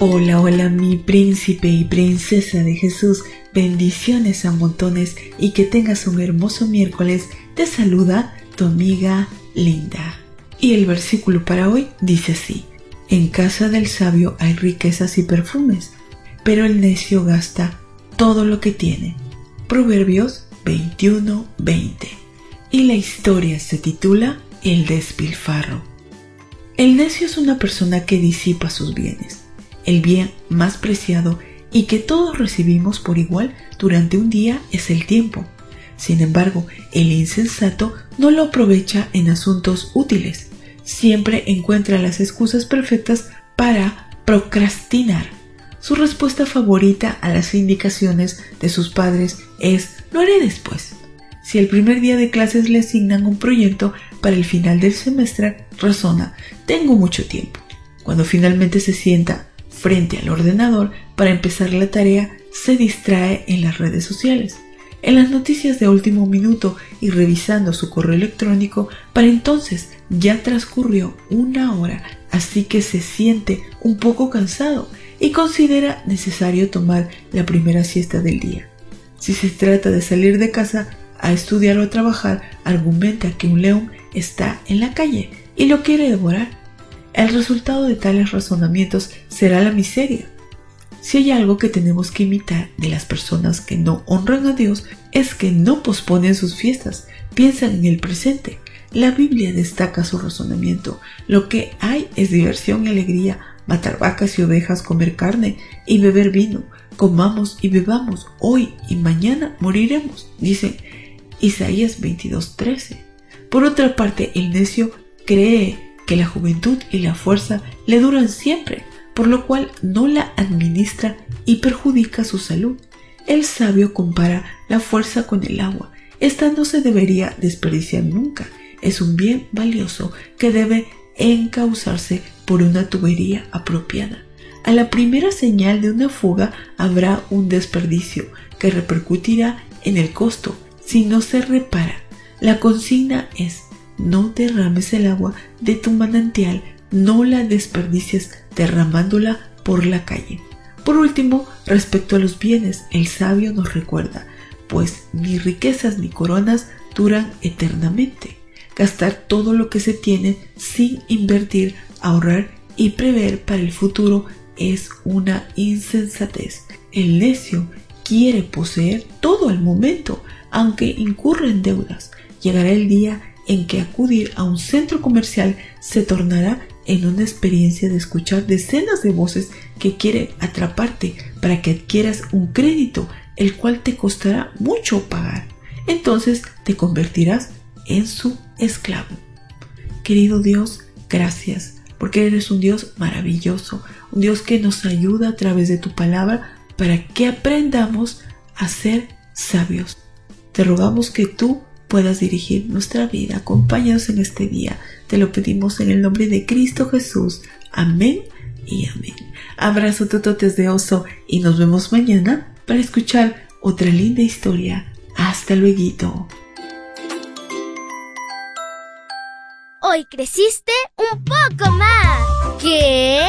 Hola, hola mi príncipe y princesa de Jesús. Bendiciones a montones y que tengas un hermoso miércoles. Te saluda tu amiga Linda. Y el versículo para hoy dice así. En casa del sabio hay riquezas y perfumes, pero el necio gasta todo lo que tiene. Proverbios 21:20. Y la historia se titula El despilfarro. El necio es una persona que disipa sus bienes, el bien más preciado y que todos recibimos por igual durante un día es el tiempo. Sin embargo, el insensato no lo aprovecha en asuntos útiles. Siempre encuentra las excusas perfectas para procrastinar. Su respuesta favorita a las indicaciones de sus padres es lo haré después. Si el primer día de clases le asignan un proyecto para el final del semestre, razona, tengo mucho tiempo. Cuando finalmente se sienta frente al ordenador para empezar la tarea, se distrae en las redes sociales, en las noticias de último minuto y revisando su correo electrónico, para entonces ya transcurrió una hora, así que se siente un poco cansado y considera necesario tomar la primera siesta del día. Si se trata de salir de casa a estudiar o a trabajar, argumenta que un león está en la calle y lo quiere devorar el resultado de tales razonamientos será la miseria. Si hay algo que tenemos que imitar de las personas que no honran a Dios es que no posponen sus fiestas, piensan en el presente. La Biblia destaca su razonamiento. Lo que hay es diversión y alegría, matar vacas y ovejas, comer carne y beber vino. Comamos y bebamos, hoy y mañana moriremos, dice Isaías 22:13. Por otra parte, el necio cree que la juventud y la fuerza le duran siempre, por lo cual no la administra y perjudica su salud. El sabio compara la fuerza con el agua. Esta no se debería desperdiciar nunca. Es un bien valioso que debe encauzarse por una tubería apropiada. A la primera señal de una fuga habrá un desperdicio que repercutirá en el costo si no se repara. La consigna es no derrames el agua de tu manantial, no la desperdicies derramándola por la calle. Por último, respecto a los bienes, el sabio nos recuerda, pues ni riquezas ni coronas duran eternamente. Gastar todo lo que se tiene sin invertir, ahorrar y prever para el futuro es una insensatez. El necio quiere poseer todo el momento, aunque incurre en deudas. Llegará el día en que acudir a un centro comercial se tornará en una experiencia de escuchar decenas de voces que quieren atraparte para que adquieras un crédito, el cual te costará mucho pagar. Entonces te convertirás en su esclavo. Querido Dios, gracias, porque eres un Dios maravilloso, un Dios que nos ayuda a través de tu palabra para que aprendamos a ser sabios. Te rogamos que tú puedas dirigir nuestra vida. Acompáñanos en este día. Te lo pedimos en el nombre de Cristo Jesús. Amén y amén. Abrazo tototes de oso y nos vemos mañana para escuchar otra linda historia. Hasta luego. Hoy creciste un poco más. ¿Qué?